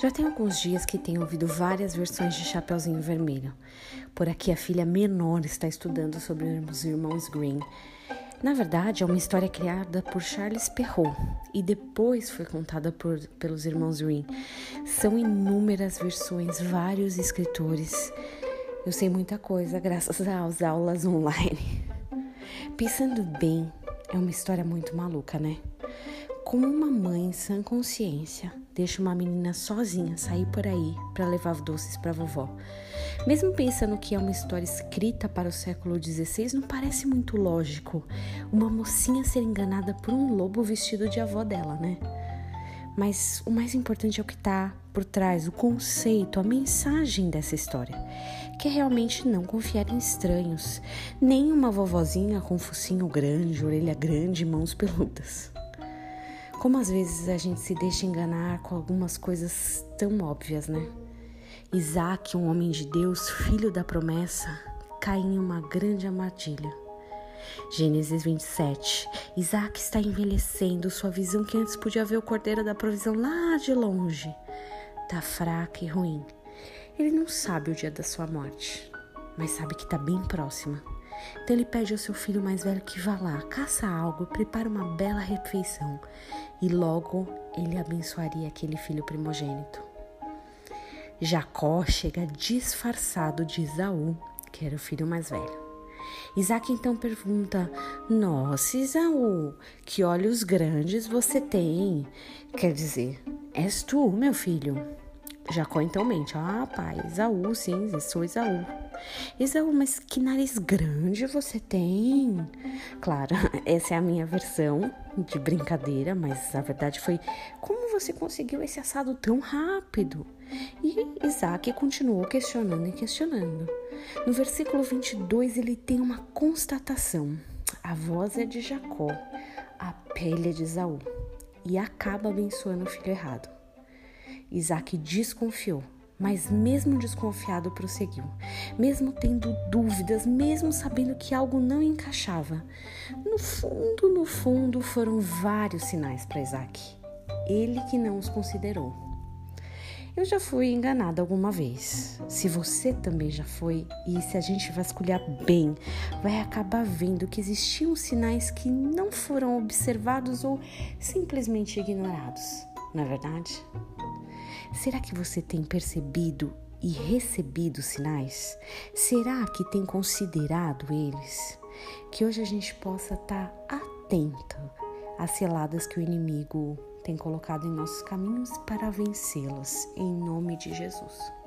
Já tem alguns dias que tenho ouvido várias versões de Chapeuzinho Vermelho. Por aqui, a filha menor está estudando sobre os irmãos Green. Na verdade, é uma história criada por Charles Perrault e depois foi contada por, pelos irmãos Green. São inúmeras versões, vários escritores. Eu sei muita coisa graças às aulas online. Pensando bem, é uma história muito maluca, né? Como uma mãe sem consciência deixa uma menina sozinha sair por aí para levar doces para vovó. Mesmo pensando que é uma história escrita para o século XVI, não parece muito lógico uma mocinha ser enganada por um lobo vestido de avó dela, né? Mas o mais importante é o que está por trás, o conceito, a mensagem dessa história, que é realmente não confiar em estranhos, nem uma vovozinha com focinho grande, orelha grande mãos peludas. Como às vezes a gente se deixa enganar com algumas coisas tão óbvias, né? Isaac, um homem de Deus, filho da promessa, cai em uma grande armadilha. Gênesis 27. Isaac está envelhecendo, sua visão que antes podia ver o cordeiro da provisão lá de longe, está fraca e ruim. Ele não sabe o dia da sua morte, mas sabe que está bem próxima. Então ele pede ao seu filho mais velho que vá lá, caça algo, prepare uma bela refeição e logo ele abençoaria aquele filho primogênito. Jacó chega disfarçado de Isaú, que era o filho mais velho. Isaac então pergunta: Nossa, Isaú, que olhos grandes você tem. Quer dizer, és tu, meu filho. Jacó então mente: Ah, pai, Isaú, sim, sou Isaú. Isaú, mas que nariz grande você tem? Claro, essa é a minha versão de brincadeira, mas a verdade foi: como você conseguiu esse assado tão rápido? E Isaac continuou questionando e questionando. No versículo 22, ele tem uma constatação: a voz é de Jacó, a pele é de Isaú, e acaba abençoando o filho errado. Isaac desconfiou mas, mesmo desconfiado, prosseguiu. Mesmo tendo dúvidas, mesmo sabendo que algo não encaixava. No fundo, no fundo, foram vários sinais para Isaac. Ele que não os considerou. Eu já fui enganada alguma vez. Se você também já foi, e se a gente vasculhar bem, vai acabar vendo que existiam sinais que não foram observados ou simplesmente ignorados. Não é verdade? Será que você tem percebido e recebido sinais? Será que tem considerado eles? Que hoje a gente possa estar atento às seladas que o inimigo tem colocado em nossos caminhos para vencê-las, em nome de Jesus.